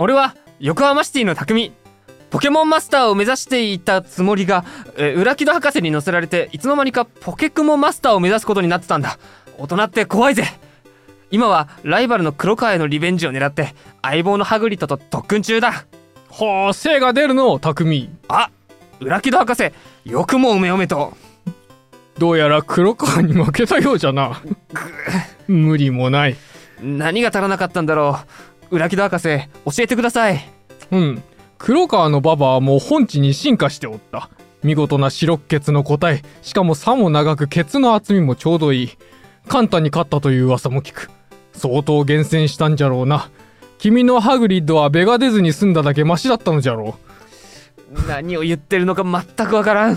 俺は横浜シティの匠ポケモンマスターを目指していたつもりが、えー、裏木戸博士に乗せられていつの間にかポケクモマスターを目指すことになってたんだ。大人って怖いぜ。今はライバルの黒川へのリベンジを狙って相棒のハグリッドと特訓中だ。はあ精が出るの匠。あ裏木戸博士よくもおめおめと。どうやら黒川に負けたようじゃな。無理もない。何が足らなかったんだろう裏木戸博士教えてください。うん。黒川のババはもう本地に進化しておった。見事な白血の個体。しかもさも長くケツの厚みもちょうどいい。簡単に勝ったという噂も聞く。相当厳選したんじゃろうな。君のハグリッドはベが出ずに済んだだけマシだったのじゃろう。何を言ってるのか全くわからん。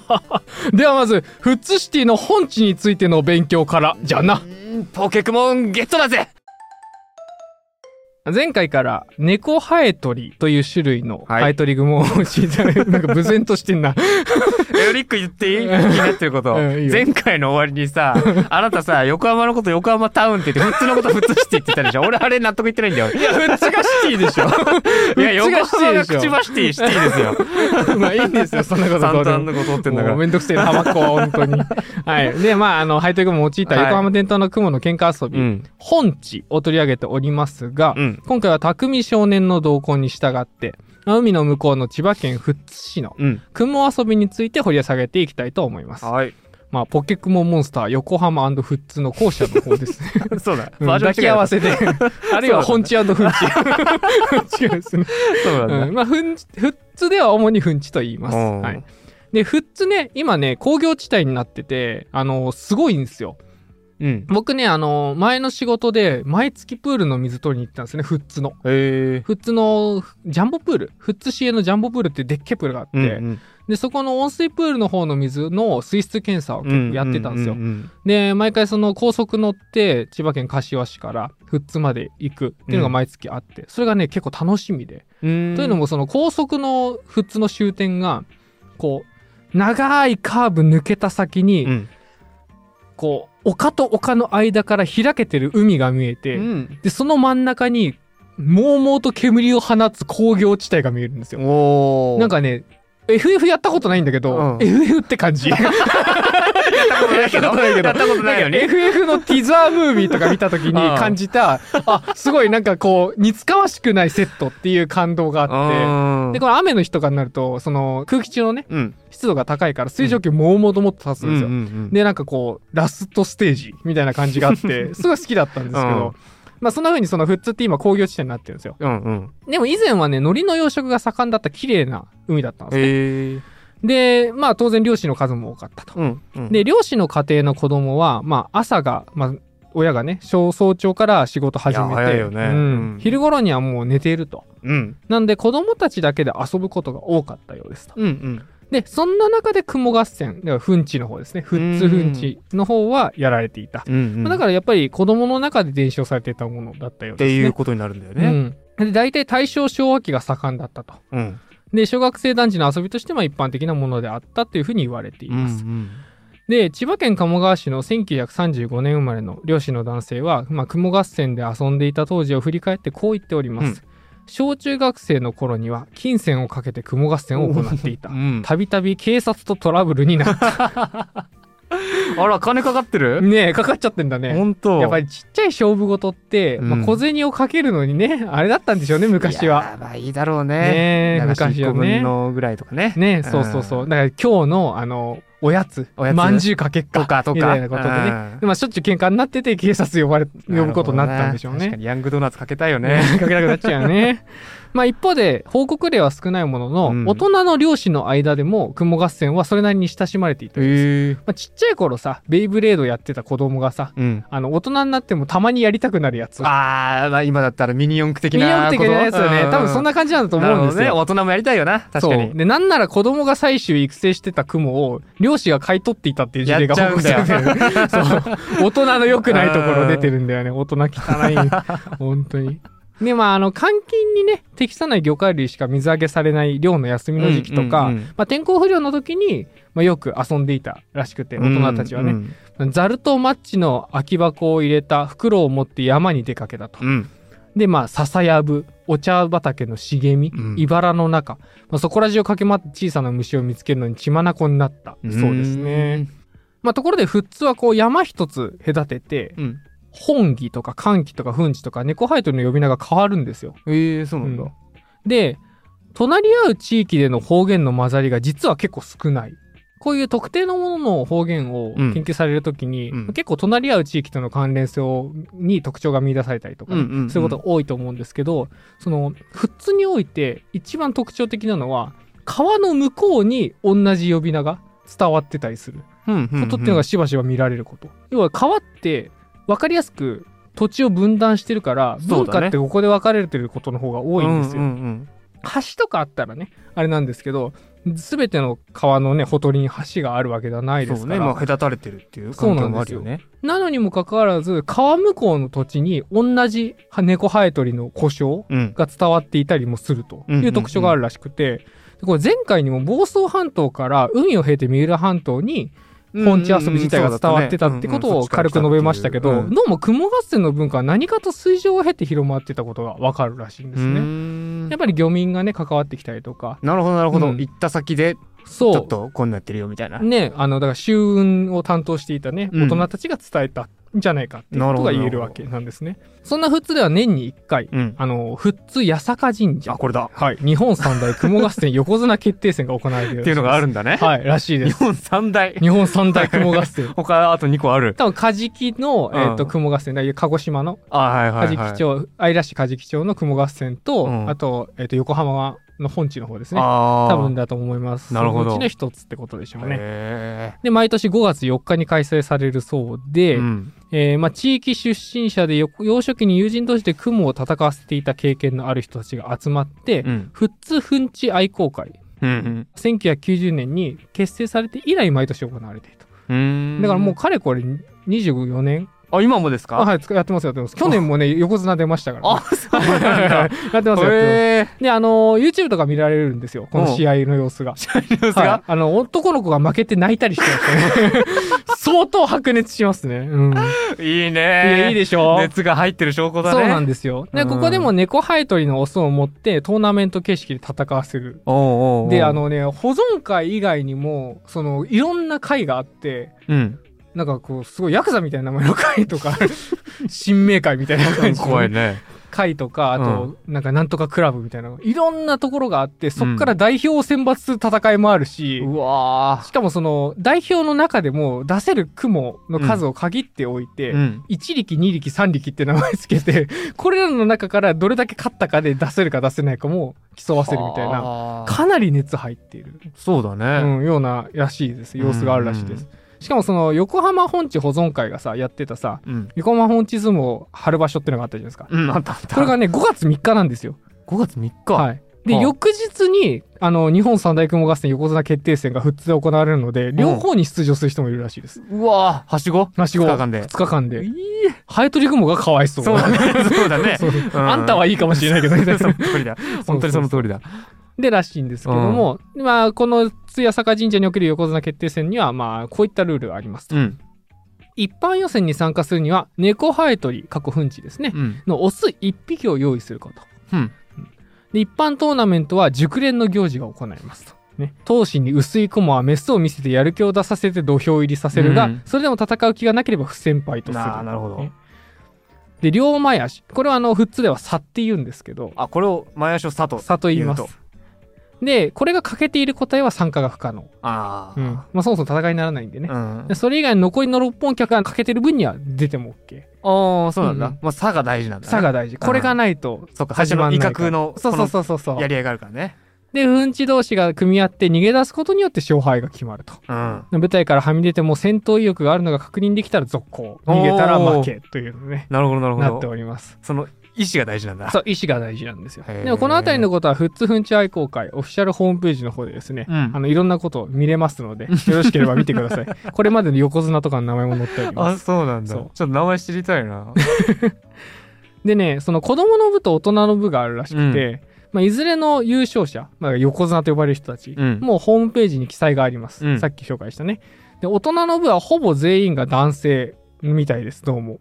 ではまずフッツシティの本地についての勉強からじゃな。ポケクモンゲットだぜ前回から猫ハエトリという種類のハエトリグモを知りたい。なんか無然としてんな。エオリック言っていい？気になってること。うん、前回の終わりにさ、あなたさ、横浜のこと横浜タウンって言って、普通のこと普通シティって言ったでしょ？俺あれ納得いってないんだよ。いや、普通がシティでしょ。いや、横浜が口ばシティ、シティですよ。まあいいんですよ、そんなことどうでも。のことってんだから。めんどくせえな、浜っ子は本当に。はい。で、まあ、あの、ハエトリグモを用いた横浜伝統の雲の喧嘩遊び、はい、本地を取り上げておりますが、うん、今回は匠海少年の動向に従って、海の向こうの千葉県富津市の雲遊びについて掘り下げていきたいと思います。はい。まあ、ポケクモンモンスター横浜富津の校舎の方ですね。そうだ。うん、抱き合わせで。あるいは本地フンチ。違うですね。そうなんだ。うん、まあ、富津では主にフンチと言います。はい。で、富津ね、今ね、工業地帯になってて、あのすごいんですよ。うん、僕ね、あの、前の仕事で、毎月プールの水取りに行ったんですね、富津の。へ富津の、ジャンボプール？富津市営のジャンボプールってでっけプールがあって、うんうん、で、そこの温水プールの方の水の水質検査を結構やってたんですよ。で、毎回その高速乗って、千葉県柏市から富津まで行くっていうのが毎月あって、それがね、結構楽しみで。というのも、その高速の富津の終点が、こう、長いカーブ抜けた先に、うん。こう丘と丘の間から開けてる海が見えて、うん、でその真ん中にもうもうと煙を放つ工業地帯が見えるんですよ。なんかね FF やったことないんだけど、うん、FF って感じ。やったことないけど。やったことないよね。FF のティザームービーとか見た時に感じた、あ、すごいなんかこう、似つかわしくないセットっていう感動があって、で、この雨の日とかになると、その空気中のね、うん、湿度が高いから水蒸気もうもともっと立つんですよ。で、なんかこう、ラストステージみたいな感じがあって、すごい好きだったんですけど、まあそんな風にその富津って今工業地点になってるんですよ。うんうん。でも以前はね、海苔の養殖が盛んだった綺麗な海だったんですね。で、まあ当然漁師の数も多かったと。うんうん、で、漁師の家庭の子供は、まあ朝が、まあ親がね、早朝から仕事始めて、ねうん、昼頃にはもう寝ていると。うん、なんで子供たちだけで遊ぶことが多かったようですと。うんうんで、そんな中で雲合戦、だからフンチの方ですね。フッツフンチの方はやられていた。うんうん、だからやっぱり子供の中で伝承されていたものだったようですね。っていうことになるんだよね。うん、で、大体大正昭和期が盛んだったと。うん、で、小学生団地の遊びとしても一般的なものであったというふうに言われています。うんうんで、千葉県鴨川市の1935年生まれの漁師の男性は、まあ、雲合戦で遊んでいた当時を振り返ってこう言っております。小中学生の頃には金銭をかけて雲合戦を行っていた。たびたび警察とトラブルになった。あら、金かかってる？ねえ、かかっちゃってんだね。本当やっぱりちっちゃい勝負事って、うん、まあ、小銭をかけるのにね、あれだったんでしょうね、昔は。まあいいだろうね。ね昔はね。のぐらいとかね。ねそうそうそう。だから今日の、あの、おやつ、まんじゅうかけっか。とかとか。みたいなことでね。まあしょっちゅう喧嘩になってて警察呼ばれ、呼ぶことになったんでしょうね。確かにヤングドーナツかけたいよね。かけたくなっちゃうよね。まあ一方で報告例は少ないものの、うん、大人の漁師の間でも雲合戦はそれなりに親しまれていたんです。まあ、ちっちゃい頃さ、ベイブレードやってた子供がさ、うん、あの大人になってもたまにやりたくなるやつ。ああ、まあ今だったらミニ四駆的な。ミニ四駆的なやつよね。多分そんな感じなんだと思うんですよ。ね、大人もやりたいよな。確かに。で、なんなら子供が採集育成してた雲を漁師が買い取っていたっていう事例が報告されてる。そう。大人の良くないところ出てるんだよね。大人汚い。本当に。で、まあ、あの、換金にね、適さない魚介類しか水揚げされない漁の休みの時期とか、うんうんうん、まあ、天候不良の時に、まあ、よく遊んでいたらしくて、大人たちはね、うんうん、ザルとマッチの空き箱を入れた袋を持って山に出かけたと。うん。でまあ笹やぶお茶畑の茂み、うん。茨の中、まあ、そこら中を駆け回って小さな虫を見つけるのに血眼になった。そうですね。まあ、ところで富津はこう山一つ隔ててうん本義とか寒気とか墳地とか猫ハイトルの呼び名が変わるんですよ。ええそうなんだ、うん。で隣り合う地域での方言の混ざりが実は結構少ない。こういう特定のものの方言をうん。研究されるときに、うん。結構隣り合う地域との関連性をに特徴が見出されたりとか、うんうんうん。そういうことが多いと思うんですけど、その、富津において一番特徴的なのは、川の向こうに同じ呼び名が伝わってたりする。ことっていうのがしばしば見られること。要は川って分かりやすく土地を分断してるから、文化ってここで分かれてることの方が多いんですよ。うんうん橋とかあったらね、あれなんですけど、すべての川のね、ほとりに橋があるわけではなうん、いですから。そうね。まあ隔たれてるっていう環境もあるよね。なのにもかかわらず、川向こうの土地に同じ猫ハエトリの故障うん。が伝わっていたりもするとうんうんうん。いう特徴があるらしくて、でこれ前回にも房総半島から海を経て三浦半島に本地遊び自体が伝わってたってことを軽く述べましたけど、うんどうも雲合戦の文化は何かと水上を経て広まってたことがわかるらしいんですね。ねやっぱり漁民がね、関わってきたりとか、なるほどなるほど、うん。行った先でちそう。ょっとこんなやってるよみたいな、ね、あの、だから、周運を担当していたね、うん。大人たちが伝えたんじゃないかっていうことが言えるわけなんですね。そんな富津では年に1回、うんあの、富津八坂神社あ。これだはい。日本三大雲合戦横綱決定戦が行われているっていうのがあるんんだね、はい、らしいです。日本三大日本三大雲合戦。他あと2個ある多分、カジキの、えっ、と、うん雲合戦だ、鹿児島のあはいはいはいカジキ町、愛らしカジキ町の雲合戦と、うんあと、えっ、と、横浜の本地の方ですね。多分だと思います。なるほどそのうちの一つってことでしょうね。へで、毎年5月4日に開催されるそうで、えうんえーまあ、地域出身者でよ幼少期に友人同士で雲を戦わせていた経験のある人たちが集まって、うん富津墳地愛好会、うん1990年に結成されて以来毎年行われていると。うんだからもうかれこれ24年あ今もですか？あはい、つやってますやってます。去年もね、横綱出ましたから、あそうなんだやってますやってます。で、あのー YouTube とか見られるんですよ。この試合の様子が。様子はいが、あの、男の子が負けて泣いたりしてましたね。相当白熱しますね。うん。いいいねや、いいでしょ熱が入ってる証拠だねそうなんですよ。で、うんここでも猫ハエトリのオスを持ってトーナメント形式で戦わせる。おうおうおうで、あのね、保存会以外にも、その、いろんな会があって、うんなんかこう、すごいヤクザみたいな名前の会とか、新明会みたいな感じの。怖いね。会とか、あと、なんかなんとかクラブみたいな、いろんなところがあって、そっから代表を選抜する戦いもあるし、うわしかもその、代表の中でも出せる雲の数を限っておいて、ーうん。1力、2力、3力って名前つけて、これらの中からどれだけ勝ったかで出せるか出せないかも競わせるみたいな、なかなり熱入っている、そうだね。うん、ようならしいです。様子があるらしいです。しかもその横浜本地保存会がさ、やってたさ、うん。横浜本地相撲春場所ってのがあったじゃないですか。うんあったあった。これがね、5月3日なんですよ。5月3日？はい。で、はあ。翌日に、あの、日本三大雲合戦横綱決定戦が富津で行われるので、両方に出場する人もいるらしいです。うわー。はしご？はしご。2日間で。2日間で。いい。ハエトリ雲がかわいそう。そうだね。そうだね。そうう。ん。あんたはいいかもしれないけど、みたいそなの通りだ。本当にその通りだ。で、らしいんですけども、まあ、この津屋坂神社における横綱決定戦には、まあ、こういったルールがありますと。うん一般予選に参加するには、猫ハエトリ、過去墳地ですね、うんのオス1匹を用意すること。うんで、一般トーナメントは熟練の行事が行いますと。ね、闘志に薄い駒はメスを見せてやる気を出させて土俵入りさせるが、うんそれでも戦う気がなければ不戦敗とする。なるほどねで、両前足。これはあの、富津では差って言うんですけど、あこれを前足を佐藤差と言います。で、これが欠けている答えは参加が不可能。あうん。まあ、そもそも戦いにならないんでね。あでそれ以外の残りの6本脚が欠けてる分には出ても OK。ああそうなんだうんまあ差が大事なんだね差が大事。これがないとそっか始まんない。威嚇のそうそうそうそうそう。やり合いがあるからねで、うんち同士が組み合って逃げ出すことによって勝敗が決まると。うん舞台からはみ出ても戦闘意欲があるのが確認できたら続行。逃げたら負けというのね、なるほどなるほなってどおります。その意志が大事なんだそう、意思が大事なんですよ。でもこのあたりのことは、フッツフンチ愛好会、オフィシャルホームページの方でですね、うんあの、いろんなことを見れますので、よろしければ見てください。これまでの横綱とかの名前も載っておりまあす。そうなんだちょっと名前知りたいな でね、その子供の部と大人の部があるらしくて、まあ、いずれの優勝者、まあ、横綱と呼ばれる人たち、うんもうホームページに記載があります。うんさっき紹介したね。で、大人の部はほぼ全員が男性みたいです、どうも。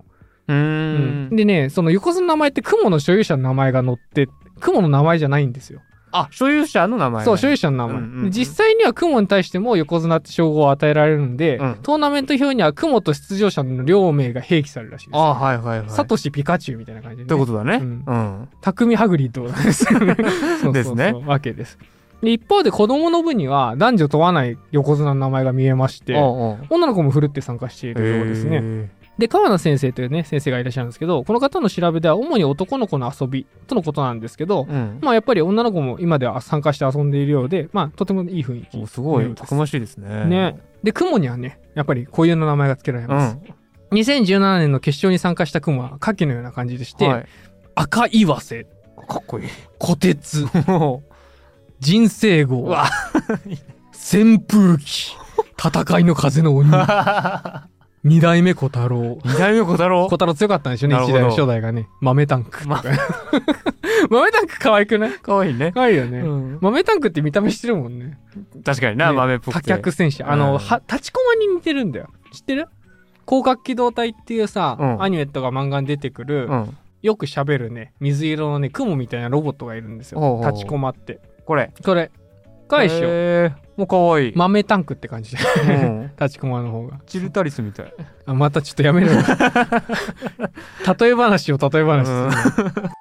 うーんでね、その横綱の名前って雲の所有者の名前が載って、雲の名前じゃないんですよ。あ所有者の名前そう、所有者の名前。うんうん実際には雲に対しても横綱って称号を与えられるんで、うんトーナメント表には雲と出場者の両名が併記されるらしいです。あはいはいはいサトシピカチュウみたいな感じで、ね。ってことだねうんうん匠ハグリッドなんですよね。そうですねわけです。で一方で子供の部には男女問わない横綱の名前が見えまして、おうおう女の子もふるって参加しているようですね。へで、川名先生というね、先生がいらっしゃるんですけど、この方の調べでは主に男の子の遊びとのことなんですけど、ーうん。まあやっぱり女の子も今では参加して遊んでいるようで、まあとてもいい雰囲気。おすごい。たくましいですね。ね。で、雲にはね、やっぱり固有の名前が付けられうます。ん。2017年の決勝に参加した雲は下記のような感じでして、はい。赤岩瀬、かっこいい。虎鉄、う。人生号、わ。扇風機、戦いの風の鬼、二代目小太郎。二代目小太郎？小太郎強かったんでしょうね、一代初代がね。豆タンク 豆タンク可愛くない？かわいいね可愛いよね。うん豆タンクって見た目してるもんね。確かになね豆っぽくて多脚戦士。あの、うんは、立ちコマに似てるんだよ。知ってる？広角機動隊っていうさ、うんアニメとか漫画に出てくる、うんよく喋るね、水色のね、雲みたいなロボットがいるんですよ。立ちコマって。これそれ。かいしょ。へー。もうかわいい。豆タンクって感じ。で。うん。立ちコマの方が。チルタリスみたい。あ、またちょっとやめろよ。例え話を例え話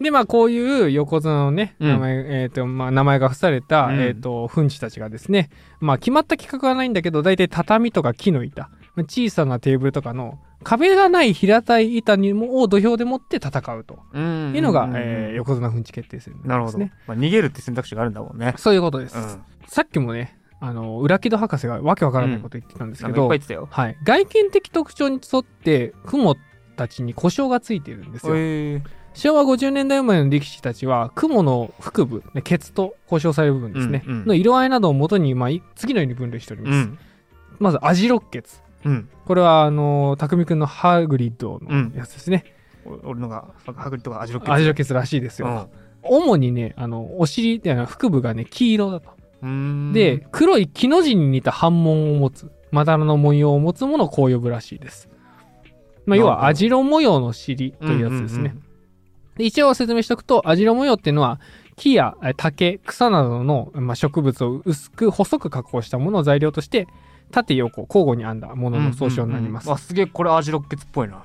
で、まあ、こういう横綱のね、うん。名前、えっ、と、まあ、名前が付された、うん。えっ、と、粉地たちがですね、まあ、決まった企画はないんだけど、大体畳とか木の板、まあ小さなテーブルとかの壁がない平たい板にもを土俵で持って戦うとうんいうのが、んえー横綱粉地決定戦なるほど、ですね。まあ、逃げるって選択肢があるんだもんねそういうことです。うんさっきもね、あの、裏木戸博士がわけわからないこと言ってたんですけど、ぱい言ってたよはい。外見的特徴に沿って、雲たちに故障がついているんですよ。へー昭和50年代生まれの力士たちは、雲の腹部、ねケツと故障される部分ですね、うんうんの色合いなどをもとに、まあ、い次のように分類しております。うんまず、アジロッケツ。うんこれは、あの、匠くんのハグリッドうんのやつですね。お俺のがハグリとかアジロッケアジロッケツらしいですよ。主にね、あの、お尻って、腹部がね、黄色だと。うんで、黒い木の字に似た反紋を持つ、まだらの文様を持つものをこう呼ぶらしいです。まあ、要は、アジロ模様の尻というやつですね。で一応説明しておくと、アジロ模様っていうのは、木やえ竹、草などの、まあ、植物を薄く細く加工したものを材料として、縦横交互に編んだものの総称になります。うんうんうん。あすげえこれアジロッケツっぽいな。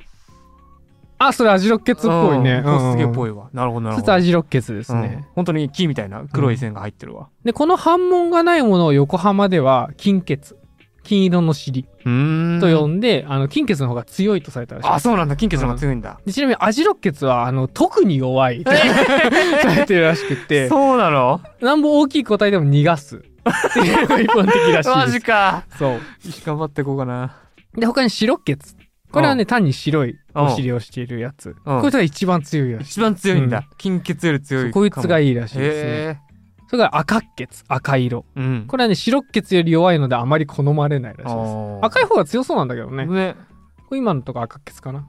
あ、それアジロッケツっぽいね。うん。すげえ。ぽいわ。なるほどなるほど。アジロッケツですうん。ね。本当に木みたいな黒い線が入ってるわ。で、この反紋がないものを横浜では金欠。金色の尻うん。と呼んで、あの、金欠の方が強いとされたらしい。あそうなんだ。金欠の方が強いんだ。でちなみにアジロッケツはあの特に弱いと されてるらしくて。そうなの？なんぼ大きい個体でも逃がすっていうのが一般的らしいマジか。そう。頑張っていこうかな。で他に白血。これはね単に白いお尻をしているやつ。うん。こいつが一番強いらしい一番強いんだ。金欠より強いこいつがいいいらしいですね。へそれから赤血。赤色。えうん。これはね白血より弱いのであまり好まれないらしいです。赤い方が強そうなんだけどね。こねれ今のとこ赤血かな。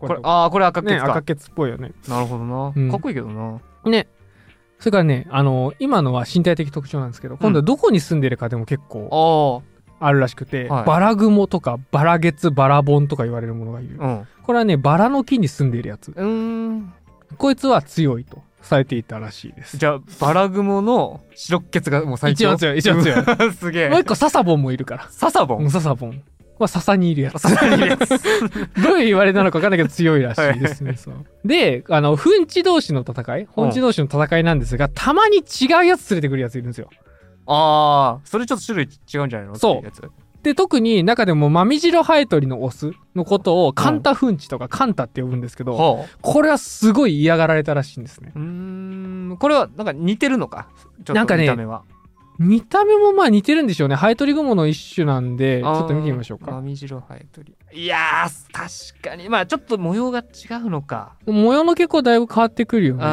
これああこれ赤ね血か。赤血っぽいよね。なるほどな。うん。かっこいいけどな。ね。それからね、あの今のは身体的特徴なんですけど、今度はどこに住んでるかでも結構ああるらしくて、はいバラグモとかバラゲツ、バラボンとか言われるものがいる。あうんこれはね、バラの木に住んでいるやつ。うーんこいつは強いとされていたらしいです。じゃあバラグモの白血がもう最強？一番強い一番強いい すげえもう一個ササボンもいるから。ササボン？うんササボン。は笹にいるやつ。どういう言われなのか分かんないけど強いらしいですね。そう。で、あの、粉地同士の戦い、本地同士の戦いなんですが、たまに違うやつ連れてくるやついるんですよ。ああそれちょっと種類違うんじゃないの？そう。で、特に中でもマミジロハエトリのオスのことをカンタフンチとかカンタって呼ぶんですけど、はあ。これはすごい嫌がられたらしいんですね。うーん。これはなんか似てるのか？ちょっとなんかね見た目もまあ似てるんでしょうね。ハエトリグモの一種なんで、ちょっと見てみましょうか。マミジロハエトリいやー確かにまあちょっと模様が違うのか模様の結構だいぶ変わってくるよね。う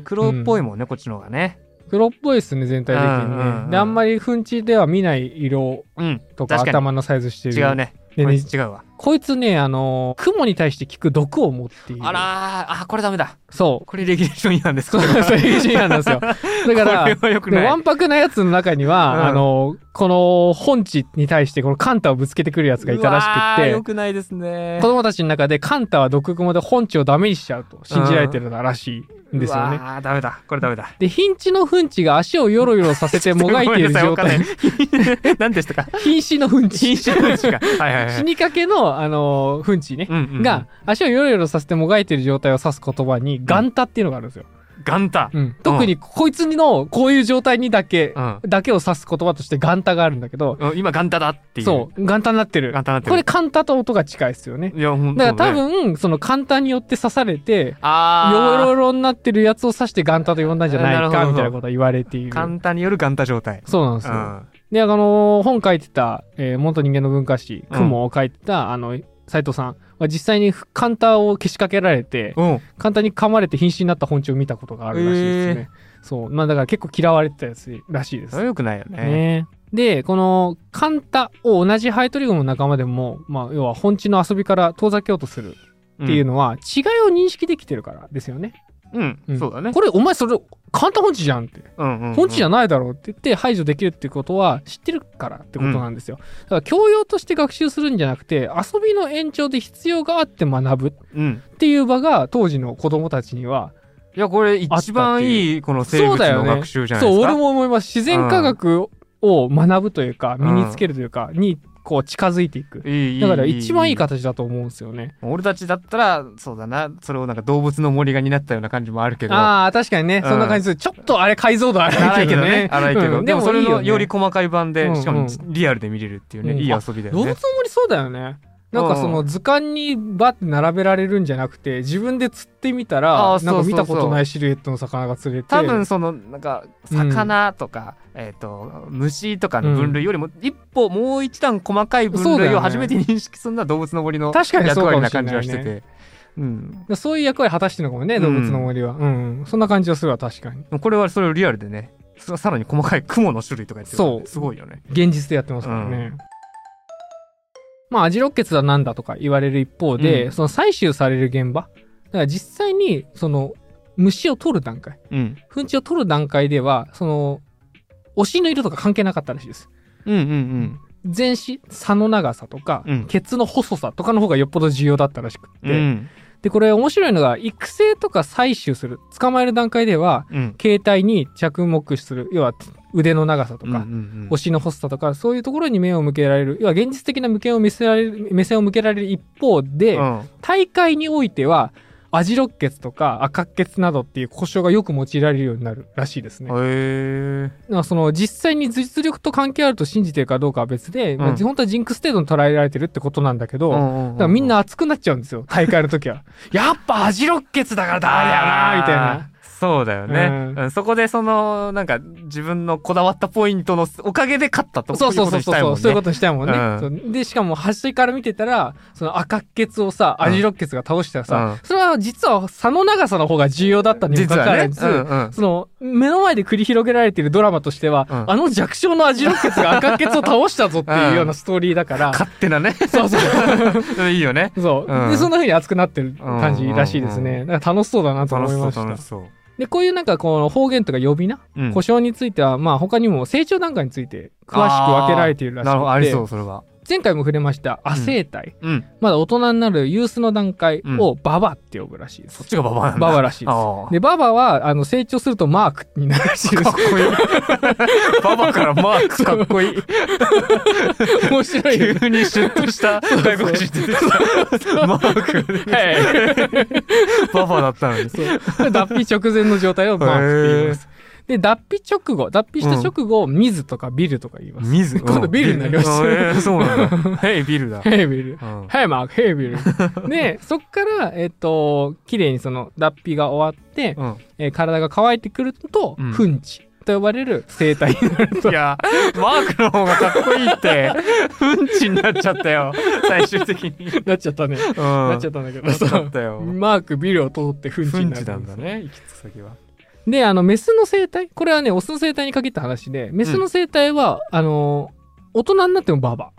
ん黒っぽいうんもんねこっちの方がね黒っぽいですね、全体的にね。うんうんうんで、あんまり粉地では見ない色うんとか頭のサイズしてる。違うねでね、違うわ。こいつね、あの、雲に対して効く毒を持っている。あらー、あ、これダメだ。そう。これレギュレーション違反です。そう、そういうシーンなんですよ。だから、わんぱくなやつの中には、うんあの、この本地に対してこのカンタをぶつけてくるやつがいたらしくって、良くないですね。子供たちの中でカンタは毒蜘蛛で本地をダメにしちゃうと信じられてるのらしいんですよね。ああ、ダメだ。これダメだ。で、ヒンチのフンチが足をヨロヨロさせてもがいている状態。態。何でしたか？瀕死のフンチ。瀕死のフンチかはいはいはい死にかけの、あの、フンチね。うんうんうんが、足をヨロヨロさせてもがいている状態を指す言葉に、ガンタっていうのがあるんですよ。ガンタ。うん特にこいつのこういう状態にだけ、うんだけを指す言葉としてガンタがあるんだけど、うん今ガンタだっていう。そう、ガンタになってる。ってる。これカンタと音が近いですよね。いや、ほんとだから多分、そのカンタによって刺されて、ヨロあヨロになってるやつを指してガンタと呼んだんじゃないかみたいなことは言われていあ、る。ガンタによるガンタ状態。そうなんですよ。うん。で、あのー本書いてた、えー元人間の文化史、うん雲を書いてた、あの、斉藤さんは実際にカンタをけしかけられて、うん。カンタに噛まれて瀕死になった本地を見たことがあるらしいですね。そう。まあだから結構嫌われてたやつらしいですそれ。は良くないよね。ねで、このカンタを同じハエトリグモの仲間でも、まあ要は本地の遊びから遠ざけようとするっていうのは、違いを認識できてるからですよね。うん。うんそうだね。これお前それ、カンタ本地じゃんって。うんうんうん。本地じゃないだろうって言って排除できるってことは知ってるからってことなんですよ。だから教養として学習するんじゃなくて遊びの延長で必要があって学ぶっうん。ていう場が当時の子供たちにはいや、これ一番いい、この生物の学習じゃないですか？そう俺も思います自然科学を学ぶというか身につけるというかにこう近づいていく。だから一番いいい形だと思うんですよね。俺たちだったら、そうだな、それをなんか動物の森が担ったような感じもあるけど。ああ、確かにね、うんそんな感じする。ちょっとあれ解像度荒荒いけどねいけどね。。荒いけど。うんでもそれのより細かい版で、うんうんしかもリアルで見れるっていうね、うんいい遊びだよね動物の。森そうだよね。なんかその図鑑にバッて並べられるんじゃなくて、自分で釣ってみたあら、ーなんか見たことないシルエットの魚が釣れて。多分そのなんか魚とか、えっ、と虫とかの分類よりも一歩もう一段細かい分類を初めて認識するのは動物の森の役割な感じはしてて。うん、そういう役割果たしてるのかもね、動物の森は。うん、うんそんな感じはするわ、確かに。これはそれをリアルでね。ささらに細かい雲の種類とか言ってるそう。すごいよね。現実でやってますからね。まあ、アジロッケツだなんだとか言われる一方で、うんその採集される現場。だから実際に、その、虫を取る段階。うん、糞地を取る段階では、その、お尻の色とか関係なかったらしいです。うんうんうん全身、差の長さとか、うんケツの細さとかの方がよっぽど重要だったらしくって。うんで、これ面白いのが、育成とか採取する、捕まえる段階では、うん形態に着目する、要は腕の長さとか、うんうんお尻の細さとか、そういうところに目を向けられる、要は現実的な目線を見せられる、目線を向けられる一方で、うん大会においては、アジロッケツとか赤血血などっていう故障がよく用いられるようになるらしいですね。へその実際に実力と関係あると信じてるかどうかは別で、まあうん本当はジンクス程度に捉えられてるってことなんだけど、だだからみんな熱くなっちゃうんですよ、大会の時は。やっぱアジロッケツだからダメだよなみたいな。そうだよね、うん。うん。そこでそのなんか自分のこだわったポイントのおかげで勝ったと。そうそうそうそう。そう、そういうことにしたいもんね。うん。で、しかも端から見てたら、その赤血をさ、うん。アジロッケツが倒したらさ、うん。それは実は差の長さの方が重要だったにもかかわらず、うんうん。その、目の前で繰り広げられているドラマとしては、うん。あの弱小のアジロッケツが赤血を倒したぞっていうようなストーリーだから、勝手なね。そうそう。いいよね。そう、うん。で、そんな風に熱くなってる感じらしいですね。だから楽しそうだなと思いました。楽しそう、で、こういうなんかこの方言とか呼び名、うん。故障については、まあ他にも成長段階について詳しく分けられているらしなるほど。ありくて、そうそれは前回も触れました亜生体、うんまだ大人になるユースの段階をババって呼ぶらしいです。そっちがババアなんだババらしいです。あで、ババは、あの、成長するとマークになるらしいですあかっ。こいい ババからマークかっこいい面白いよね。急にシュッとした外国人出てきたマークはい。ババだったのに。脱皮直前の状態をマークって言います。で、脱皮直後、脱皮した直後、水とかビルとか言います。水？今度ビルになりましたうんえーそうなんだ ヘイビルだヘイビル。うんヘイマーク、ヘイビル。で、そっから、えっ、と、綺麗にその脱皮が終わって、うんえー体が乾いてくると、うんフンチと呼ばれる生態になるとい。や、マークの方がかっこいいって、うんちになっちゃったよ、最終的に。なっちゃったね。うん。なっちゃったんだけど、なっちそうゃったよ。マーク、ビルを通ってフンチふんちになる。なんだね、行き着く先は。で、あの、メスの生態これはね、オスの生態に限った話で、メスの生態は、あの、大人になってもババ。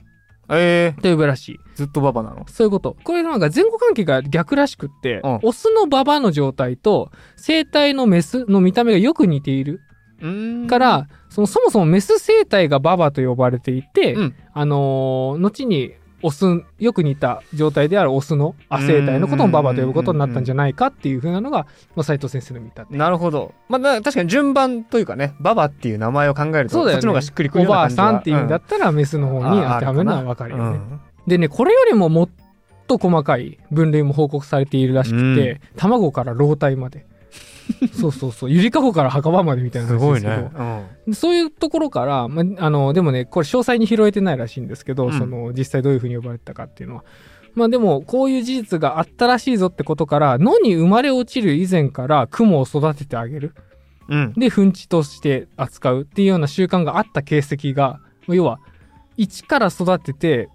えと呼ぶらしい。ー、ずっとババなの？そういうこと。これなんか前後関係が逆らしくって、うんオスのババの状態と生体のメスの見た目がよく似ているうんから、そのそもそもメス生体がババと呼ばれていて、うんあのー後にオス、よく似た状態であるオスの亜生体のこともババと呼ぶことになったんじゃないかっていう風なのが、まあ、斉藤先生の見立て。なるほど。まあ、な確かに順番というかね、ババっていう名前を考えると、そうだよねそっちの方がしっくりくるおばあさんっていうんだったらメスの方に当てはめるのはわかるよね。でね、これよりももっと細かい分類も報告されているらしくて、卵から老体まで。そうそうそう。ゆりかごから墓場までみたいなす話ですけど。ごいね。うんそういうところから、まあ、あの、でもね、これ詳細に拾えてないらしいんですけど、うんその、実際どういうふうに呼ばれてたかっていうのは。まあでも、こういう事実があったらしいぞってことから、野に生まれ落ちる以前から雲を育ててあげる。うん。で、糞地として扱うっていうような習慣があった形跡が、要は、一から育てて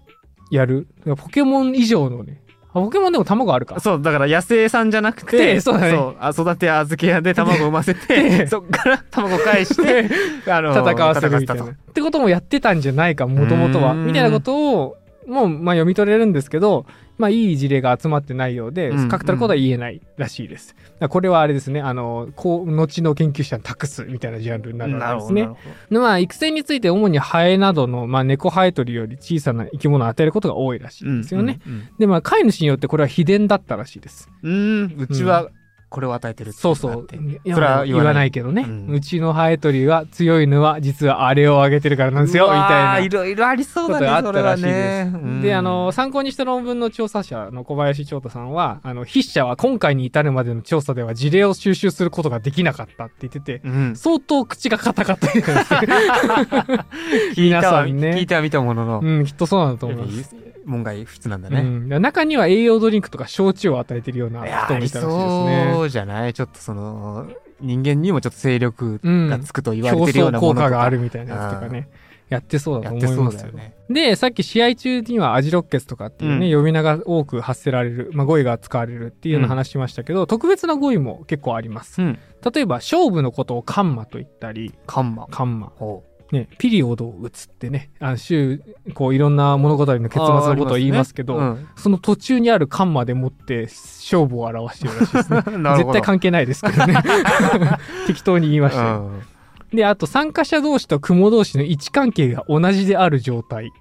やる。ポケモン以上のね、あポケモンでも卵あるか。そう、だから野生さんじゃなくて、でそうだねあ育て預け屋で卵を産ませて、で そっから卵返して、あの戦わせるみたいな。戦っってこともやってたんじゃないか、もともとは。みたいなことを、もう、まあ読み取れるんですけど、まあいい事例が集まってないようで、うん確たることは言えないらしいです。だからこれはあれですね、あの、こう、後の研究者に託すみたいなジャンルになるわけですね。まあ、育成について主にハエなどの、まあ、猫ハエ取りより小さな生き物を与えることが多いらしいど。んですよね。うん。で、まあ、飼い主によってこれは秘伝だったらしいです。うん、うんうちはこれを与えてるっていそうそう。それは言わない。けどね、うん。うちのハエ取りが強いのは実はあれをあげてるからなんですよ、みたいな。いろいろありそうだね、があったらしいです。ね。うん。で、あの、参考にした論文の調査者の小林長太さんは、あの、筆者は今回に至るまでの調査では事例を収集することができなかったって言ってて、うん、相当口が硬かった 皆さんね。聞いては見たものの、うん、きっとそうなんだと思います。門外不出なんだね。うん、中には栄養ドリンクとか焼酎を与えてるような人もいたらしいですね。そうじゃない？ちょっとその、人間にもちょっと勢力うんがつくと言わ競れてるようなものとか、果があるみたいなやつとかね。やってそうだと思いますよね。で、さっき試合中にはアジロッケツとかっていうね、う呼び名が多く発せられる、まあ、語彙が使われるっていうような話しましたけど、特別な語彙も結構あります。うん。例えば、勝負のことをカンマと言ったり、カンマ。カンマ。ほね、ピリオドを打つってね、あの、週、こう、いろんな物語の結末のことを言いますけど、あーありますねその途中にあるカンマでもって勝負を表してるらしいですね。絶対関係ないですけどね。適当に言いましたよ。うんで、あと参加者同士と雲同士の位置関係が同じである状態。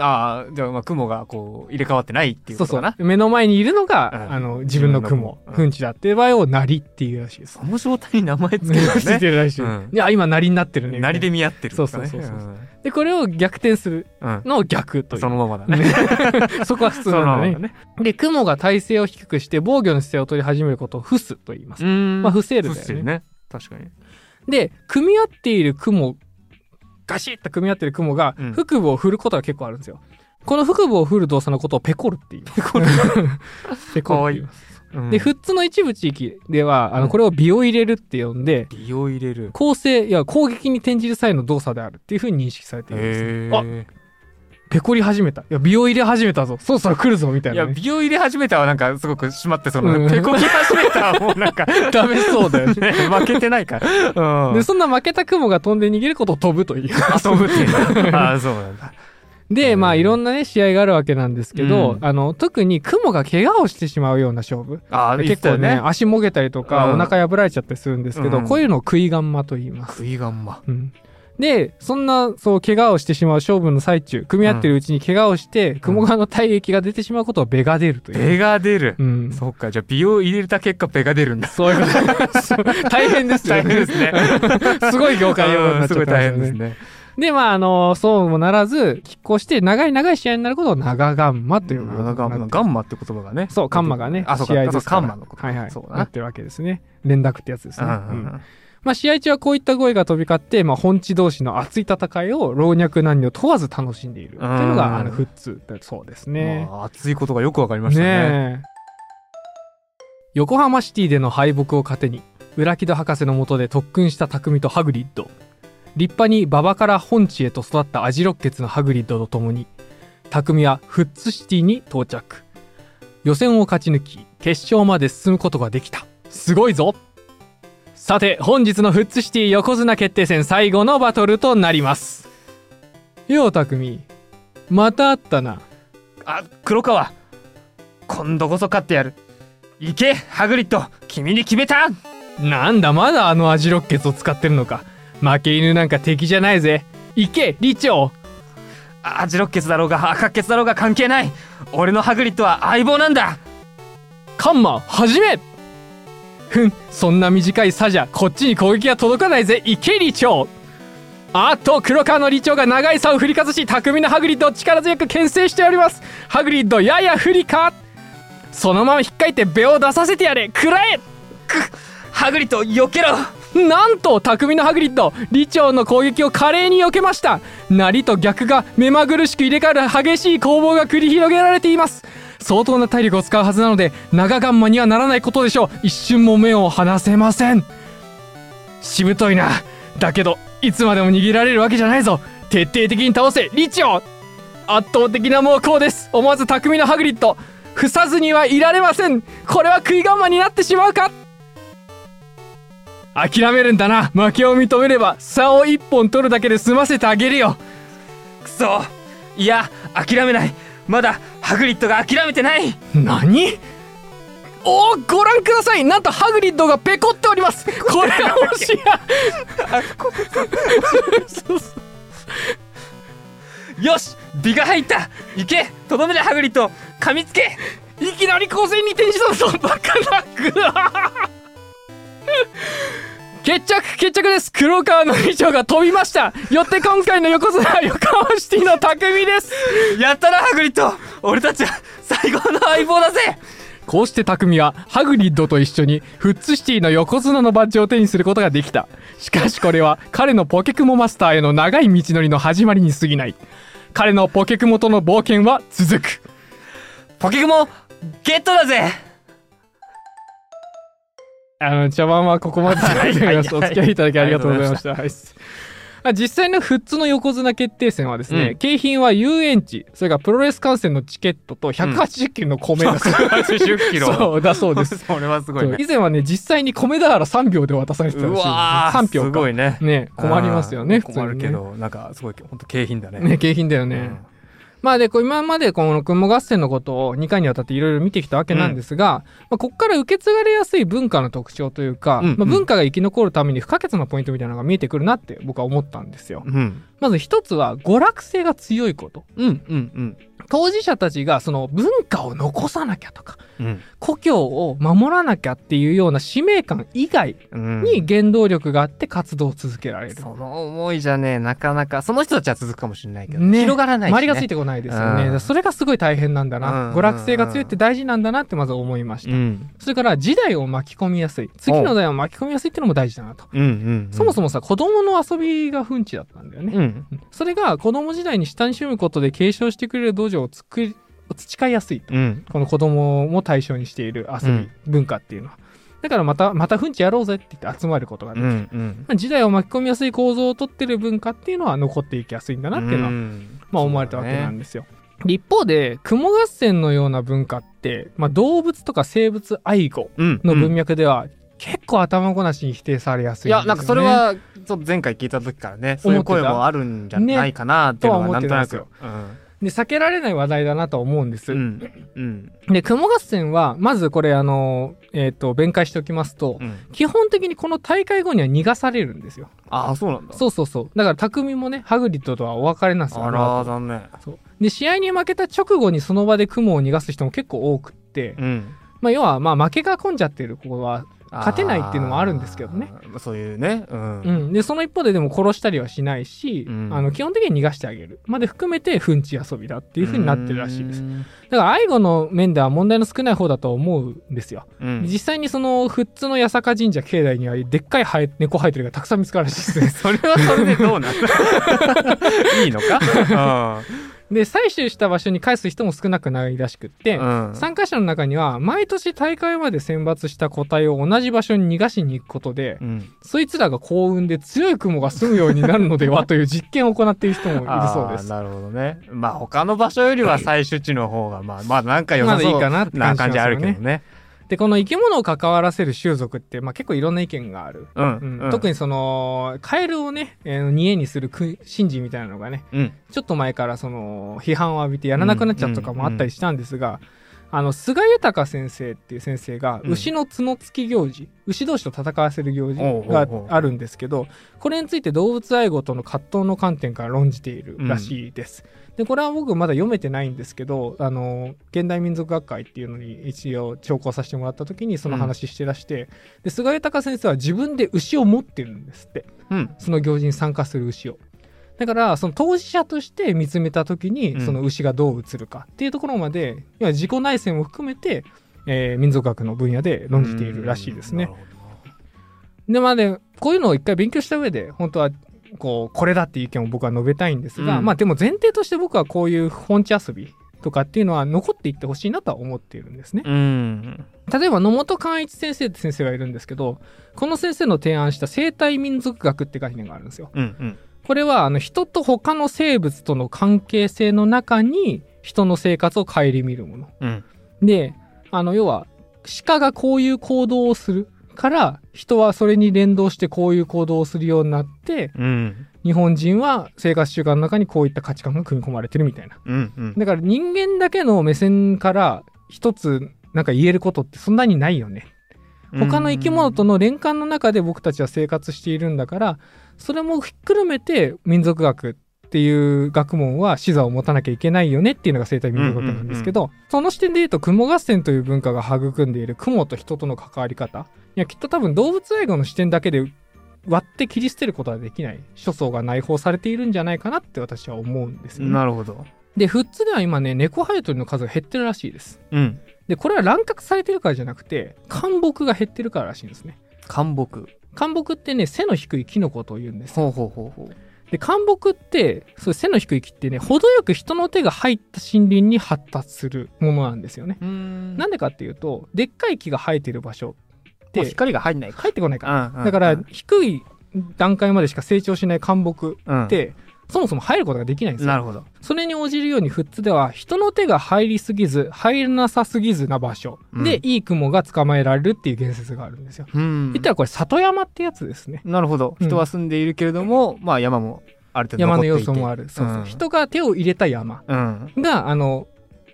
ああ、じゃあ、まあ、雲がこう、入れ替わってないっていうそうそうことかな。。目の前にいるのが、うんあの、自分の雲、ふんちだっていう場合をなりっていうらしいです。その状態に名前つける ついてのるらしい。うんいや、今、なりになってるね。ね。なりで見合ってるね。そうそうそうそうで、これを逆転するうん。うんのを逆という。そのままだね。そこは普通なんだね。ままだね。で、雲が体勢を低くして防御の姿勢を取り始めることを伏すと言います。んまあ、伏せるだよね。伏せるね。確かに。で、組み合っている雲、ガシッと組み合ってる雲がうん、腹部を振ることが結構あるんですよ。この腹部を振る動作のことをペコル って言います。ペコルで、富津の一部地域では、あの、うんこれを美を入れるって呼んで、美を入れる。構成、いや、攻撃に転じる際の動作であるっていうふうに認識されているんですね。へあえ。ペコり始めた。いや、美を入れ始めたぞ。そろそろ来るぞ、みたいいや、なね、美を入れ始めたはなんかすごく締まって、その、うんペコき始めたはもうなんか、ダメそうだよね。ね、負けてないから。うん。で、そんな負けた雲が飛んで逃げることを飛ぶという。遊ぶっていうの。あ あ、そうなんだ。で、まあ、うんいろんなね、試合があるわけなんですけど、うんあの、特に雲が怪我をしてしまうような勝負。ああ、結構ね、足もげたりとか、うんお腹破られちゃったりするんですけど、うんこういうのを食いガンマと言います。食いがんま。うん。で、そんな、そう、怪我をしてしまう勝負の最中、組み合ってるうちに怪我をして、雲側の体液が出てしまうことをベが出るという。ペが出る。うん。そっか、じゃあ美を入れた結果ペが出るんだ。そういうこと。大変ですよ大変ですね。すごい業界用語になっちゃったすごい大変んですすね。で、まあ、あの、そうもならず、拮抗して、長い長い試合になることを長ガンマというガンガンガンマって言葉がね。そう、カンマがね、あ、そうか、試合ですかンマのこと。はいはい。そうだな。なってるわけですね。連絡ってやつですね。うんうんまあ、試合中はこういった声が飛び交って、まあ、本地同士の熱い戦いを老若男女問わず楽しんでいるっていうのうんが、あの、フッツだそうですね。まあ熱いことがよくわかりましたね。ねえ横浜シティでの敗北を糧に、裏木戸博士のもとで特訓した匠とハグリッド。立派に馬場から本地へと育ったアジロッケツのハグリッドと共に、匠はフッツシティに到着。予選を勝ち抜き、決勝まで進むことができた。すごいぞさて、本日のフッツシティ横綱決定戦最後のバトルとなります。よう匠、またあったな。あ黒川。今度こそ勝ってやる。行けハグリッド。君に決めた。なんだまだあの味ロッケツを使ってるのか。負け犬なんか敵じゃないぜ。行けリチョウアジロッケツだろうが赤血だろうが関係ない。俺のハグリッドは相棒なんだ。カンマ始めふんそんな短い差じゃこっちに攻撃が届かないぜ。行けリチョウあっと黒川のリチョウが長い差を振りかざし巧みなハグリッドを力強く牽制しております。ハグリッドやや不利か。そのまま引っかいて目を出させてやれ。食らえ。くハグリッド避けろ。なんと匠のハグリッドリチョウの攻撃を華麗に避けました。なりと逆が目まぐるしく入れ替わる激しい攻防が繰り広げられています相当な体力を使うはずなので長ガンマにはならないことでしょう。一瞬も目を離せません。しぶといな。だけどいつまでも逃げられるわけじゃないぞ。徹底的に倒せリチョウ圧倒的な猛攻です。思わず匠のハグリッド。伏さずにはいられません。これは食い我慢になってしまうか。諦めるんだな。負けを認めれば差を1本取るだけで済ませてあげるよ。くそ。いや諦めない。まだハグリッドが諦めてない。何？おーご覧ください。なんとハグリッドがペコっております。これはもしや。よし美が入った。行け。とどめでハグリッド噛みつけ。いきなり光線に転じたぞ。バカな。ぐわ決着決着です。黒川の衣装が飛びました。よって今回の横綱は横浜シティの匠です。やったなハグリッド俺たちは最高の相棒だぜ。こうして匠はハグリッドと一緒にフッツシティの横綱のバッジを手にすることができた。しかしこれは彼のポケクモマスターへの長い道のりの始まりに過ぎない。彼のポケクモとの冒険は続く。ポケクモゲットだぜあの茶番はここまででございます。お付き合いいただきありがとうございました。はい。あ実際の富津の横綱決定戦はですね、うん景品は遊園地、それからプロレス観戦のチケットと180キロの米だそう180キロそうだそうです。それはすごいね以前はね、実際に米俵3秒で渡されてたらしいです。うわー3票すか。ごいねね、困りますよね、ね。困るけどなんかすごい本当景品だねね、景品だよね。うんまあで、こう今までこの雲合戦のことを2回にわたっていろいろ見てきたわけなんですが、まあ、ここから受け継がれやすい文化の特徴というか、うんまあ、文化が生き残るために不可欠なポイントみたいなのが見えてくるなって僕は思ったんですよ。うんまず一つは娯楽性が強いこと。うんうんうん当事者たちがその文化を残さなきゃとか、うん故郷を守らなきゃっていうような使命感以外うんに原動力があって活動を続けられる。その思いじゃねなかなかその人たちは続くかもしれないけど、ね広がらないし、ね、周りがついてこないですよね。うんそれがすごい大変なんだうんな。娯楽性が強いって大事なんだなってまず思いました。うんそれから時代を巻き込みやすい。次の代を巻き込みやすいっていうのも大事だなと。うんうんそもそもさ、子供の遊びが奮起だったんだよね。うんそれが子供時代に親しむことで継承してくれる道場を作り、培いやすいと。うんこの子供も対象にしている遊び、うん文化っていうのは。だからまた、また奮起やろうぜって言って集まることがでうきる。んまあ時代を巻き込みやすい構造をとってる文化っていうのは残っていきやすいんだなっていうのはんまあ思われたわけなんですよ。で一方で、雲合戦のような文化って、まあ、動物とか生物愛護うんの文脈では、結構頭ごなしに否定されやすいね。いやなんかそれはちょっと前回聞いた時からねそういう声もあるんじゃないかなっていうのはなんとなく、ねとはで、避けられない話題だなとは思うんです。うんうんで、雲合戦は、まずこれ、あの、えっ、と、弁解しておきますと、うん基本的にこの大会後には逃がされるんですよ。ああそうなんだそうそうそう。だから、匠もね、ハグリッドとはお別れなんですよ。あら残念そうで、試合に負けた直後にその場で雲を逃がす人も結構多くって、うんまあ、要は、まあ、負けが込んじゃってる子は、勝てないっていうのもあるんですけどねそういうねうんうん。で、その一方ででも殺したりはしないし、うんあの、基本的には逃がしてあげる。まで含めて、ふんち遊びだっていう風になってるらしいです。うんだから、愛護の面では問題の少ない方だと思うんですよ。うん実際にその、富津の八坂神社境内には、でっかい猫生えてるがたくさん見つかるらしいですね。それはそれでどうなんだ いいのか？で、採取した場所に返す人も少なくないらしくって、うん。うん参加者の中には、毎年大会まで選抜した個体を同じ場所に逃がしに行くことで、うん。そいつらが幸運で強い雲が住むようになるのではという実験を行っている人もいるそうです。なるほどね。まあ他の場所よりは採取地の方がまあまあなんか良まさそうだいいかなってな感じあるけどねでこの生き物を関わらせる習俗って、まあ、結構いろんな意見がある、うんうん、特にそのカエルをね、えー、煮えにする神事みたいなのがね、うん、ちょっと前からその批判を浴びてやらなくなっちゃったとかもあったりしたんですが、あの菅豊先生っていう先生が牛の角付き行事、うん、牛同士と戦わせる行事があるんですけどこれについて動物愛護との葛藤の観点から論じているらしいです。うん、でこれは僕まだ読めてないんですけどあの現代民族学会っていうのに一応聴講させてもらった時にその話してらして、うん、で菅豊先生は自分で牛を持ってるんですって、その行事に参加する牛を。だからその当事者として見つめた時にその牛がどう映るかっていうところまで、要は自己内戦も含めて、えー、民族学の分野で論じているらしいですね。でまあねこういうのを一回勉強した上で本当はこうこれだっていう意見を僕は述べたいんですが、うん、まあでも前提として僕はこういう本地遊びとかっていうのは残っていってほしいなとは思っているんですね。うん、例えば野本寛一先生って先生がいるんですけどこの先生の提案した生態民族学って概念があるんですよ。うんうんこれはあの人と他の生物との関係性の中に人の生活を顧みるもの。うん、で、あの要は鹿がこういう行動をするから人はそれに連動してこういう行動をするようになって、うん、日本人は生活習慣の中にこういった価値観が組み込まれてるみたいな。うんうん、だから人間だけの目線から一つなんか言えることってそんなにないよね。他の生き物との連関の中で僕たちは生活しているんだからそれもひっくるめて民族学っていう学問は視座を持たなきゃいけないよねっていうのが生態民族学なんですけど、その視点で言うと雲合戦という文化が育んでいる雲と人との関わり方いやきっと多分動物愛護の視点だけで割って切り捨てることはできない諸相が内包されているんじゃないかなって私は思うんですよ、ね、なるほど。で富津では今ね猫ハエトリの数が減ってるらしいです、うん、でこれは乱獲されてるからじゃなくて干木が減ってるかららしいんですね。干木。干木ってね背の低いキノコというんです。ほうほうほうほう。で干木ってそう背の低い木ってね程よく人の手が入った森林に発達するものなんですよね。なんでかっていうとでっかい木が生えてる場所って光が入んない入ってこないから、うんうん、だから低い段階までしか成長しない干木って、うんそもそも入ることができないんですよ。なるほど。それに応じるように富津では人の手が入りすぎず入らなさすぎずな場所で、いい雲が捕まえられるっていう言説があるんですよ。うん、言ったらこれ里山ってやつですね。なるほど。人は住んでいるけれども、うん、まあ山もある程度山の要素もある。そうそう、うん、人が手を入れた山が、あの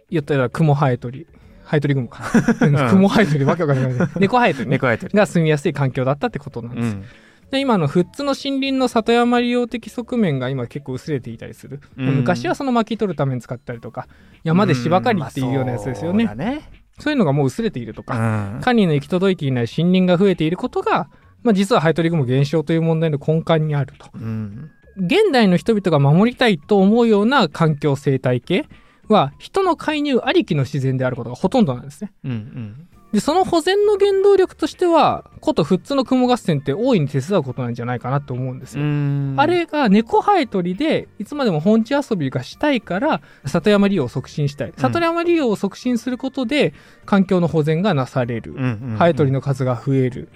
言ったら雲ハエトリハエトリ雲か。雲ハエトリわけわかんない。猫ハエトリ、猫ハエトリが住みやすい環境だったってことなんです。で今の富津の森林の里山利用的側面が今結構薄れていたりする、うん、昔はその巻き取るために使ったりとか山で芝刈りっていうようなやつですよね。うんまあそう。ね、そういうのがもう薄れているとか、管理の行き届いていない森林が増えていることが、まあ、実はハエトリグモ減少という問題の根幹にあると、現代の人々が守りたいと思うような環境生態系は人の介入ありきの自然であることがほとんどなんですね。うんうんで、その保全の原動力としては、こと富津の雲合戦って大いに手伝うことなんじゃないかなと思うんですよ。あれが猫生え鳥で、いつまでも本地遊びがしたいから、里山利用を促進したい。里山利用を促進することで、環境の保全がなされる。ハエトリの数が増える。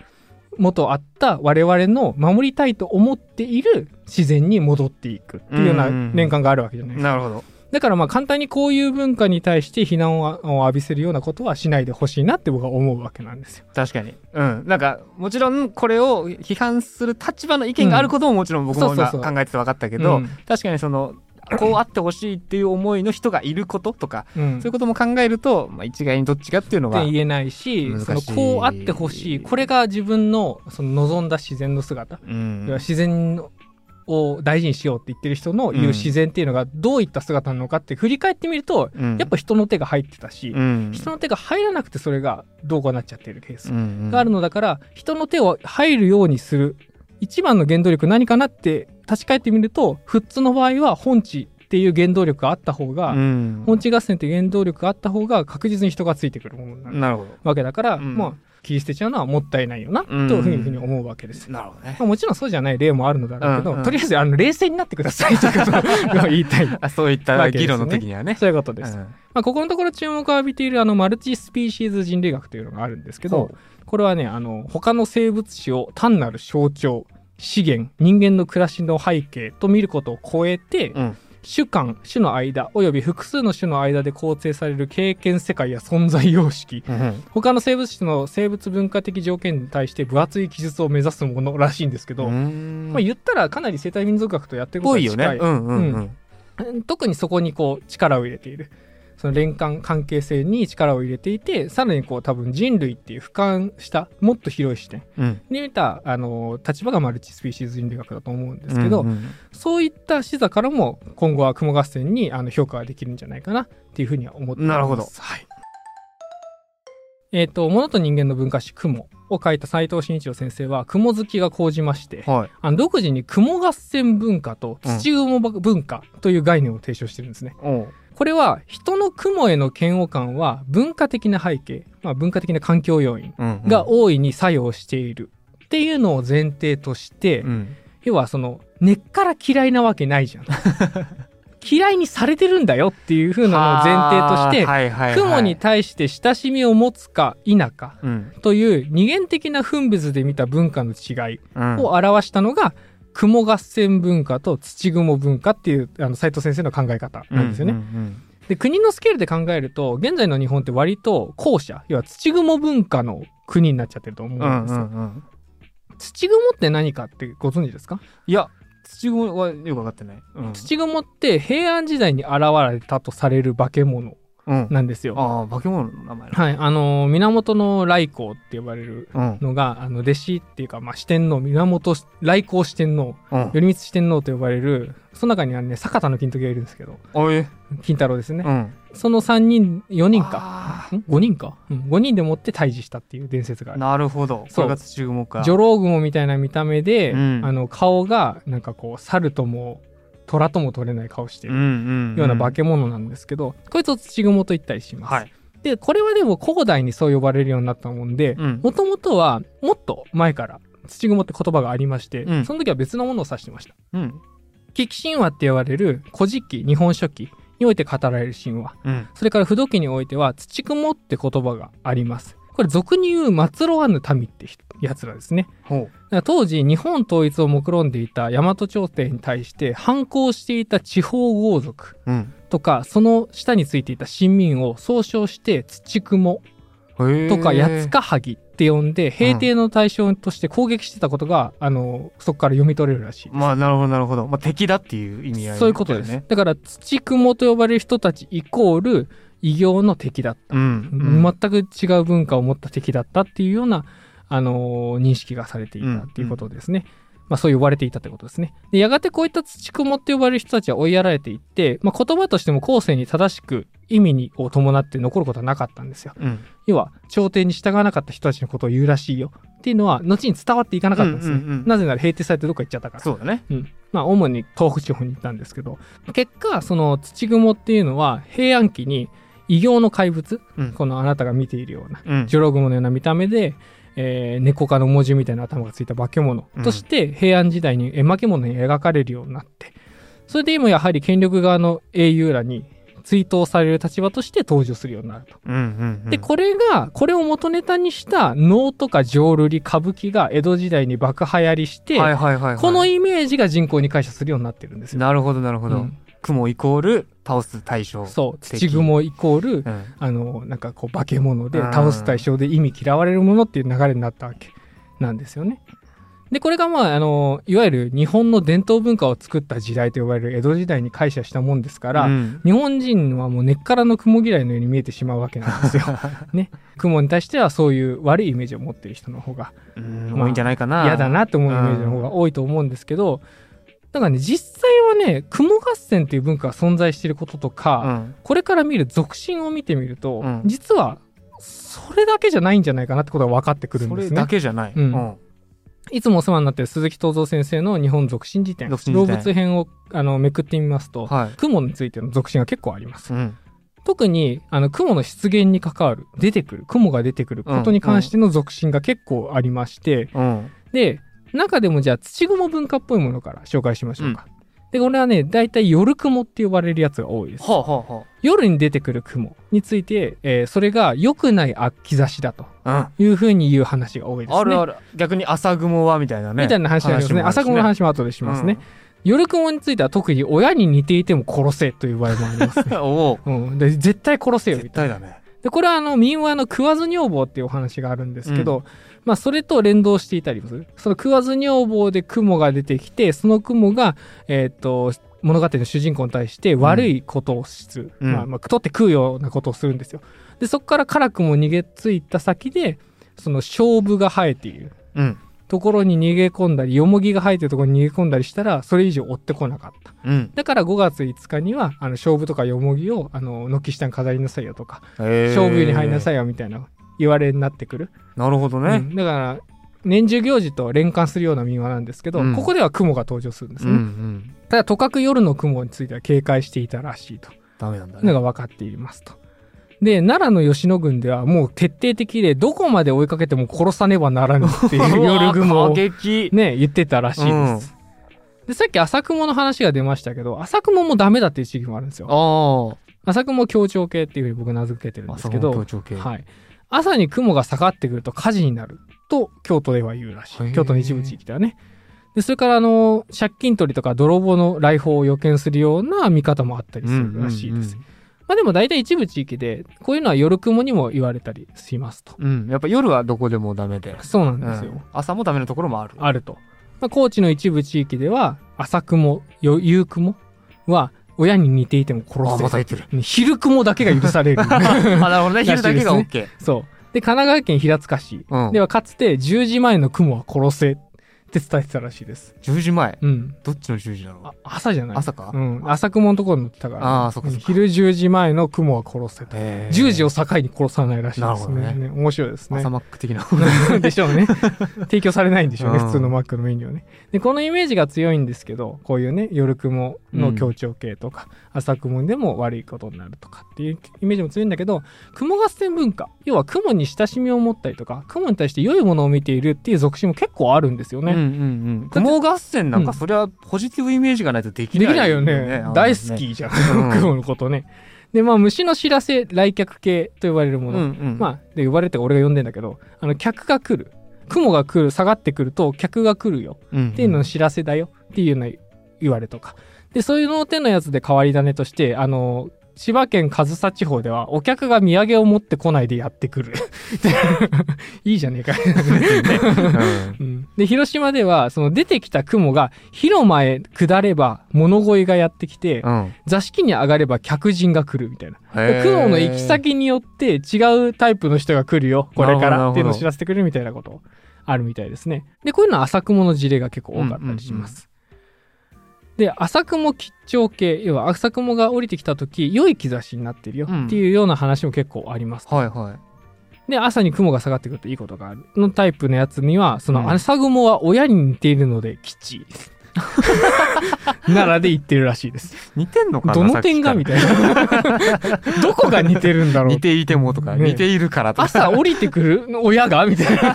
元あった我々の守りたいと思っている自然に戻っていくっていうような年間があるわけじゃないですか。なるほど。だからまあ簡単にこういう文化に対して非難を浴びせるようなことはしないでほしいなって僕は思うわけなんですよ。確かに。うん。なんかもちろんこれを批判する立場の意見があることももちろん僕も今考えてて分かったけど、確かにそのこうあってほしいっていう思いの人がいることとか、うん、そういうことも考えると、まあ、一概にどっちかっていうのが言えないしそのこうあってほしい。これが自分のその望んだ自然の姿、うん、自然を大事にしようって言ってる人の言う自然っていうのがどういった姿なのかって振り返ってみると、うん、やっぱ人の手が入ってたし、うん、人の手が入らなくてそれがどうこうなっちゃってるケースがあるのだから、人の手を入るようにする。一番の原動力何かなって立ち返ってみると富津の場合は本地っていう原動力があった方が、うん、本地合戦っていう原動力があった方が確実に人がついてくるものになるわけだから、まあ切り捨てちゃうのはもったいないよな、というふうに思うわけです。なるほどね。まあ、もちろんそうじゃない例もあるのだろうけど、うんうん、とりあえずあの冷静になってくださいということを言いたい あ。そういった議論の時にはね。そういうことです。うん、まあ、ここのところ注目を浴びているあのマルチスピーシーズ人類学というのがあるんですけど、これはね、あの、他の生物種を単なる象徴、資源、人間の暮らしの背景と見ることを超えて、うん種間種の間および複数の種の間で構成される経験世界や存在様式、うん、他の生物種の生物文化的条件に対して分厚い記述を目指すものらしいんですけど、まあ、言ったらかなり生態民族学とやってることが近い。よね。うんうん。うん、特にそこにこう力を入れている。その連関関係性に力を入れていてさらにこう多分人類っていう俯瞰したもっと広い視点に見た、あの立場がマルチスピーシーズ人類学だと思うんですけど、うんうん、そういった視座からも今後は雲合戦にあの評価ができるんじゃないかなっていうふうには思ってます。なるほど、はい。えっ、ー、と、物と人間の文化史雲を書いた斎藤慎一郎先生は、雲好きが講じまして、はい、あの独自に雲合戦文化と土雲文化という概念を提唱してるんですね。う。んこれは人の雲への嫌悪感は文化的な背景、まあ、文化的な環境要因が大いに作用しているっていうのを前提として、うん、要はその根っから嫌いなわけないじゃん。嫌いにされてるんだよっていう風なのを前提として、はいはいはい、雲に対して親しみを持つか否かという二元的な分別で見た文化の違いを表したのが、雲合戦文化と土雲文化っていうあの斉藤先生の考え方なんですよね。うんうんうんで国のスケールで考えると現在の日本って割と後者要は土雲文化の国になっちゃってると思うんですよ。うんうんうん、土雲って何かってご存知ですか？いや土雲はよく分かってない、うん、土雲って平安時代に現れたとされる化け物なんですよ。うん、ああ化け物の名前はい。あの源頼光って呼ばれるのが、うん、あの弟子っていうか、まあ、四天王源来光四天王、うん、頼光四天王と呼ばれるその中にはね坂田の金時がいるんですけど。金太郎ですね、うん、その3人4人か。5人か、うん、5人でもって退治したっていう伝説がある。なるほど。それが土雲か。女郎雲みたいな見た目で、あの顔がなんかこう猿とも虎とも取れない顔してるような化け物なんですけど、こいつを土雲と言ったりします。はい、で、これはでも古代にそう呼ばれるようになったもんで、もともとはもっと前から土雲って言葉がありまして、うん、その時は別のものを指してました。うん。神話って言われる古事記、日本書紀において語られる神話。うん、それから不土記においては土雲って言葉があります。これ俗に言う末路わぬ民ってやつらですね。当時日本統一を目論んでいた大和朝廷に対して反抗していた地方豪族とか、うん、その下についていた臣民を総称して土雲とか八塚萩って呼んで平定の対象として攻撃してたことが、うん、あのそこから読み取れるらしいまあなるほどなるほど、まあ、敵だっていう意味合い、ね、そういうことです。だから土雲と呼ばれる人たちイコール異形の敵だった、うん、全く違う文化を持った敵だったっていうような、あのー、認識がされていたっていうことですね。まあそう呼ばれていたってことですね。で、やがてこういった土雲って呼ばれる人たちは追いやられていって、まあ言葉としても後世に正しく意味にを伴って残ることはなかったんですよ。うん、要は、朝廷に従わなかった人たちのことを言うらしいよっていうのは、後に伝わっていかなかったんですね。うんうんうん、なぜなら平定されてどっか行っちゃったから。そうだね。うん。まあ主に東北地方に行ったんですけど、結果、その土雲っていうのは平安期に異形の怪物、うん、このあなたが見ているような、うん、ジョログモのような見た目で、えー、猫科の文字みたいな頭がついた化け物として平安時代に絵巻物に描かれるようになって、それで今やはり権力側の英雄らに追悼される立場として登場するようになると。うんうんうん、で、これが、これを元ネタにした能とか浄瑠璃、歌舞伎が江戸時代に爆流行りして、はいはいはいはい、このイメージが人口に解釈するようになってるんですよ。なるほど、なるほど。うん雲イコール倒す対象。そう土雲イコール、うん、あのなんかこう化け物で倒す対象で意味嫌われるものっていう流れになったわけなんですよね。でこれがまああのいわゆる日本の伝統文化を作った時代と呼ばれる江戸時代に解釈したもんですから、うん、日本人はもう根っからの雲嫌いのように見えてしまうわけなんですよ。ね、雲に対してはそういう悪いイメージを持ってる人の方が、まあ、多いんじゃないかな。嫌だなって思うイメージの方が多いと思うんですけど、だからね、実際はね、雲合戦っていう文化が存在していることとか、うん、これから見る俗心を見てみると、うん、実は、それだけじゃないんじゃないかなってことが分かってくるんですね。それだけじゃない。うん。いつもお世話になっている鈴木東三先生の日本俗心辞典、動物編をあのめくってみますと、はい、雲についての俗心が結構あります。特にあの雲の出現に関わる出てくる雲が出てくることに関しての俗心が結構ありまして、で中でもじゃあ土雲文化っぽいものから紹介しましょうか。うん、で、これはね、大体夜雲って呼ばれるやつが多いです。はあはあ、夜に出てくる雲について、えー、それが良くない兆しだというふうに言う話が多いですね。あるある。逆に朝雲はみたいなね。みたいな話ありますね。朝雲の話も後でしますね。夜雲については特に親に似ていても殺せという場合もありますね。おうん、で絶対殺せよみたいな。絶対だね。で、これはあの民話の食わず女房っていうお話があるんですけど、うん、まあそれと連動していたりもする。その食わず女房で雲が出てきて、その雲が、えっ、ー、と、物語の主人公に対して悪いことをする。うん、まあ、まあ、取って食うようなことをするんですよ。で、そこから辛くも逃げついた先で、その勝負が生えている。うんところに逃げ込んだり、よもぎが生えてるところに逃げ込んだりしたら、それ以上追ってこなかった。うん、だから5月5日には、あの、勝負とかよもぎを、あの、軒下に飾りなさいよとか、勝負湯に入りなさいよみたいな言われになってくる。なるほどね。うん、だから、年中行事と連関するような民話なんですけど、うん、ここでは雲が登場するんですね。うんうん、ただ、とかく夜の雲については警戒していたらしいと。ダメなんだね。のが分かっていますと。で、奈良の吉野郡ではもう徹底的で、どこまで追いかけても殺さねばならぬっていう夜雲を、ね、言ってたらしいです。うん、で、さっき朝雲の話が出ましたけど、朝雲もダメだっていう地域もあるんですよ。朝雲協調系っていうふうに僕名付けてるんですけど、はい。朝に雲が下がってくると火事になると京都では言うらしい。京都の一部地域ではね。で、それからあの、借金取りとか泥棒の来訪を予見するような見方もあったりするらしいです。うんうんうんまあでも大体一部地域で、こういうのは夜雲にも言われたりしますと。うん。やっぱ夜はどこでもダメで。そうなんですよ。うん、朝もダメなところもある。あると。まあ、高知の一部地域では、朝雲、夕雲は、親に似ていても殺せ。あ、また言ってる。昼雲だけが許される。あ、なるほどね。昼だけが OK。そう。で、神奈川県平塚市ではかつて10時前の雲は殺せって伝えてたらしいです。10時前？うん。どっちの10時なの朝じゃない朝か？うん。朝雲のところに乗ってたから、ああ、そっか昼10時前の雲は殺せと。10時を境に殺さないらしいですね。ね面白いですね。朝マック的な。でしょうね。提供されないんでしょうね、普通のマックのメニューはね。で、このイメージが強いんですけど、こういうね、夜雲の強調系とか、うん、朝雲でも悪いことになるとかっていうイメージも強いんだけど、雲合戦文化、要は雲に親しみを持ったりとか、雲に対して良いものを見ているっていう属性も結構あるんですよね。うんうんうん雲合戦なんかそれはポジティブイメージがないとできない、ね、できないよね。大好きじゃん、雲のことね。で、まあ、虫の知らせ、来客系と呼ばれるもの。うんうん、まあ、で、呼ばれて俺が呼んでんだけど、あの、客が来る。雲が来る、下がってくると、客が来るよ。っていうのの知らせだよ。っていうような言われとか。で、そういうの手のやつで変わり種として、あの、千葉県上総地方ではお客が土産を持ってこないでやってくる。いいじゃねえか。うん、で広島ではその出てきた雲が広間へ下れば物乞いがやってきて、うん、座敷に上がれば客人が来るみたいな。雲の行き先によって違うタイプの人が来るよこれからっていうのを知らせてくれるみたいなことあるみたいですね。でこういうのは浅雲の事例が結構多かったりします、で、浅雲吉兆系、要は浅雲が降りてきた時、良い兆しになってるよっていうような話も結構あります。はいはい。で、朝に雲が下がってくるといいことがあるのタイプのやつには、その朝雲は親に似ているので吉。奈良で言ってるらしいです。似てんのかなどの点がみたいな。どこが似てるんだろう。似ていてもとか、ね、似ているからとか。朝降りてくる？親が？みたい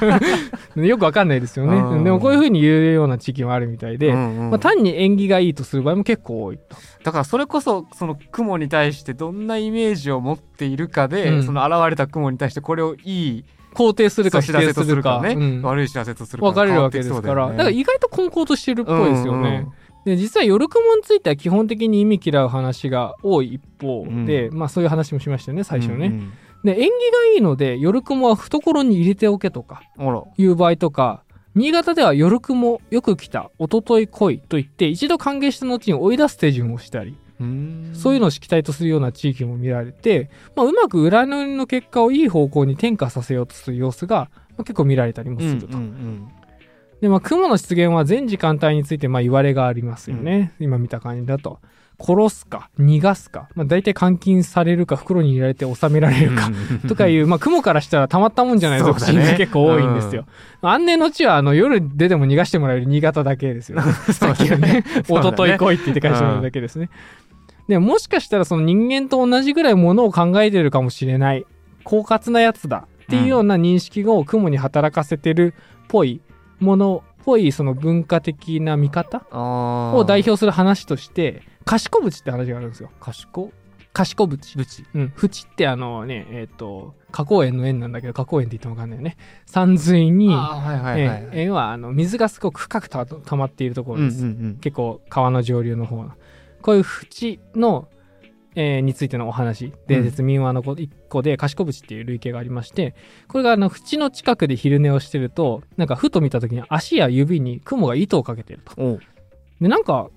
な。よくわかんないですよね。でもこういうふうに言うような地域もあるみたいで、うんうん、まあ、単に縁起がいいとする場合も結構多いと。だからそれこそ、その雲に対してどんなイメージを持っているかで、うん、その現れた雲に対してこれをいい肯定するか否定するか、ね。うん、悪い知らせとするか分かれるわけですから、ね、だから意外と根高としてるっぽいですよね。うんうんで実は夜雲については基本的に意味嫌う話が多い一方で、うん、まあそういう話もしましたよね最初ね。うんうん、で縁起がいいので夜雲は懐に入れておけとかいう場合とか新潟では夜雲よく来た一昨日来いと言って一度歓迎した後に追い出す手順をしたりそういうのを色体とするような地域も見られて、まあ、うまく占いの結果をいい方向に転化させようとする様子が、まあ、結構見られたりもすると。うんうんうんで、まあ、雲の出現は全時間帯について、まあ、言われがありますよね。うん、今見た感じだと。殺すか、逃がすか、まあ、大体監禁されるか、袋に入れられて収められるか、とかいう、まあ、雲からしたらたまったもんじゃない属性が結構多いんですよ。うん、安寧の地は、あの、夜出ても逃がしてもらえる新潟だけですよ。さっきのね、おととい来いって言って返してもらうだけですね。でもしかしたらその人間と同じぐらいものを考えてるかもしれない、狡猾なやつだっていうような認識を雲に働かせてるっぽいものぽいその文化的な見方を代表する話として賢淵って話があるんですよ。賢賢淵。ぶちうん。淵ってあのね、えっ、と、花公園の園なんだけど、花公園って言ってもわかんないよね。山水に、はいはいはいえー園はあの水がすごく深くた溜まっているところです。うんうんうん結構川の上流の方の。こういう淵の、えーについてのお話、伝説民話のこ一個で、賢淵っていう類型がありまして、これがあの淵の近くで昼寝をしてると、なんかふと見た時に足や指に雲が糸をかけてると。で、なんか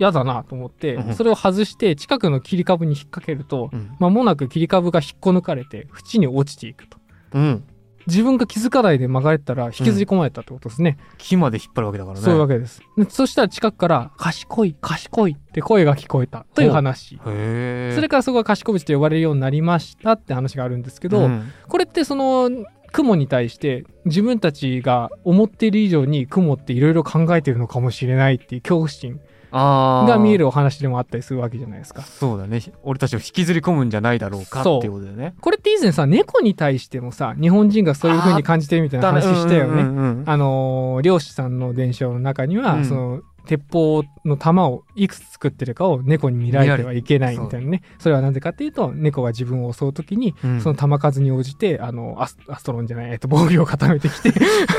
嫌だなと思ってう、ん。それを外して近くの切り株に引っ掛けると、うん。間もなく切り株が引っこ抜かれて、縁に落ちていくと。うん自分が気づかないで曲がれたら引きずり込まれたってことですね。木まで引っ張るわけだからねそういうわけです。でそしたら近くから、賢い、賢いって声が聞こえたという話。それからそこが賢淵と呼ばれるようになりましたって話があるんですけど、んこれってその、雲に対して自分たちが思っている以上に雲っていろいろ考えてるのかもしれないっていう恐怖心が見えるお話でもあったりするわけじゃないですか。そうだね。俺たちを引きずり込むんじゃないだろうかっていう。ことだよね。これって以前さ、猫に対してもさ、日本人がそういう風に感じてるみたいな話したよね。あのー漁師さんの伝承の中には、うん。その鉄砲の弾をいくつ作ってるかを猫に見られてはいけないみたいなね。それはなぜかっていうと猫が自分を襲う時に、うん。その弾数に応じてあのアストロンじゃない、えっと、防御を固めてきて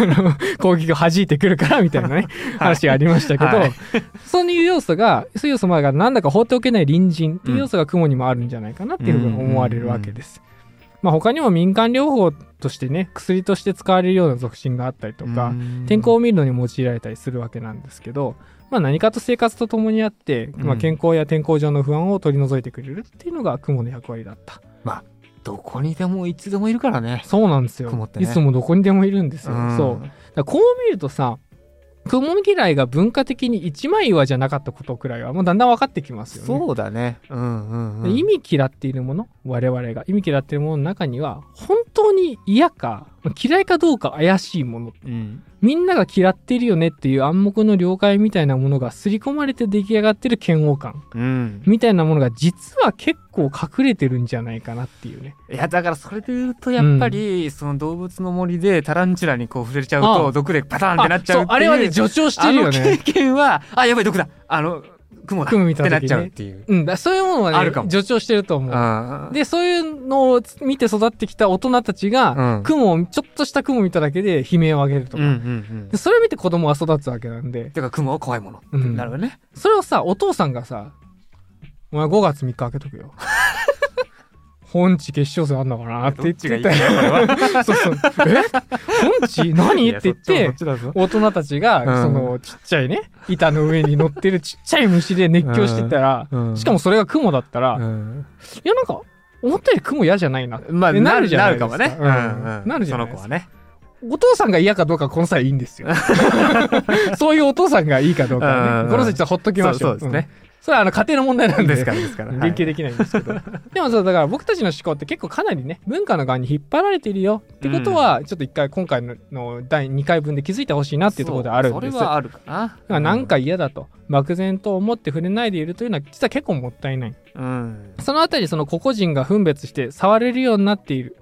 攻撃を弾いてくるからみたいなね話がありましたけど、はい。そういう要素がそういう要素もあるからなんだか放っておけない隣人っていう要素が雲にもあるんじゃないかなっていうふうに思われるわけです。まあ、他にも民間療法としてね薬として使われるような属性があったりとか、うん。天候を見るのに用いられたりするわけなんですけど、まあ、何かと生活とともにあって、まあ、うん。健康や天候上の不安を取り除いてくれるっていうのが雲の役割だった。どこにでもいつでもいるからね。そうなんですよ、ね。いつもどこにでもいるんですよ、ん。そう。こう見るとさ雲嫌いが文化的に一枚岩じゃなかったことくらいはもうだんだん分かってきますよね。そうだね。うんうんうん。で意味嫌っているもの我々が。意味嫌っているものの中には本当に嫌か嫌いかどうか怪しいもの。うん。みんなが嫌ってるよねっていう暗黙の了解みたいなものが刷り込まれて出来上がってる嫌悪感。うん。みたいなものが実は結構隠れてるんじゃないかなっていうね。いやだからそれで言うとやっぱり、その動物の森でタランチュラにこう触れちゃうあと毒でパターンってなっちゃうっていうあれはね助長してるよあの経ね。験はあやばい毒だ。あの雲だ。雲見た時ね。ってなっちゃうっていう。うん。だそういうものはねあるかも。助長してると思う。でそういうのを見て育ってきた大人たちが、うん。雲をちょっとした雲見ただけで悲鳴を上げるとか、うんうんうん。でそれを見て子供は育つわけなんで。てか雲は怖いもの。なるよね、それをさお父さんがさ「お前5月3日開けとくよ」本地決勝戦あんのかなって言ってたよ。そうそう。え？本地？何？って言って大人たちが、うん。そのちっちゃいね板の上に乗ってる ちっちゃい虫で熱狂してたら、うん。しかもそれが雲だったら、いうん。やなんか思ったより雲嫌じゃないな。まあなるじゃなるなるかもね、うん。なるじゃないですか。その子はね。お父さんが嫌かどうかはこの際いいんですよそういうお父さんがいいかどうかこの際ちょっとほっときましょうそうですね、うんそれはあの家庭の問題なんでですから。ですから、はい連携できないんですけど、でもそうだから僕たちの思考って結構かなりね文化の側に引っ張られているよってことは、ちょっと一回今回のの第2回分で気づいてほしいなっていうところであるんですそれはあるかな。なんか嫌だと。漠然と思って触れないでいるというのは実は結構もったいない。うん。そのあたりその個々人が分別して触れるようになっている。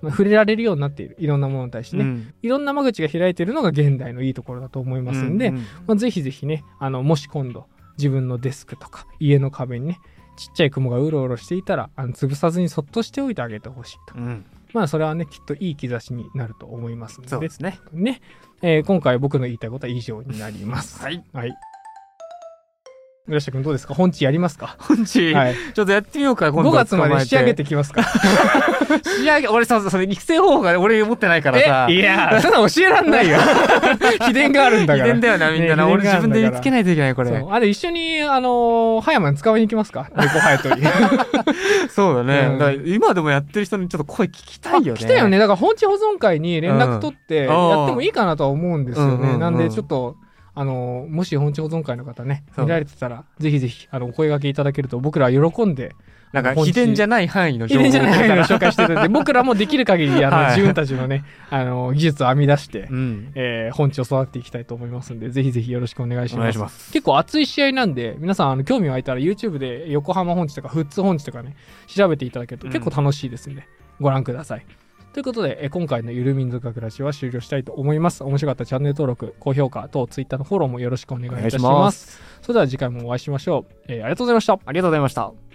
まあ触れられるようになっている。いろんなものに対してね、うん。いろんな間口が開いているのが現代のいいところだと思いますんで、ううまあ、ぜひぜひねあのもし今度自分のデスクとか家の壁にねちっちゃい雲がうろうろしていたらあの潰さずにそっとしておいてあげてほしいと。うん。まあそれはねきっといい兆しになると思いますので。そうですね。ね、えー今回僕の言いたいことは以上になります。はい。はい村下君どうですか？本地やりますか？本地、はい。ちょっとやってみようか今度。5月まで仕上げててきますか？仕上げ俺さそれ育成方法が俺持ってないからさ。え？いや。そんなの教えらんないよ。秘伝があるんだから。秘伝だよなみんなな、ね俺自分で見つけないといけないこれ。あれ一緒にあのー葉山に使いに行きますか？猫ハヤトリ そうだね、うん。だ今でもやってる人にちょっと声聞きたいよね。あ来たよね。だから本地保存会に連絡取ってうん。やってもいいかなとは思うんですよね、なんでちょっとあのもし本地保存会の方ね見られてたらぜひぜひあのお声掛けいただけると僕らは喜んでなんか秘伝じゃない範囲の情報遺伝じゃないのをを紹介していただいて僕らもできる限りあの、はい。自分たちのねあの技術を編み出して、うん。えー本地を育てていきたいと思いますんでぜひぜひよろしくお願いします。お願いします。結構熱い試合なんで皆さんあの興味湧いたら YouTube で横浜本地とか富津本地とかね調べていただけるとうん。結構楽しいですんで、ご覧くださいということでえ今回のゆる民族学ラジオは終了したいと思います。面白かったらチャンネル登録高評価と Twitter のフォローもよろしくお願いいたします。ます。それでは次回もお会いしましょう、えーありがとうございました。ありがとうございました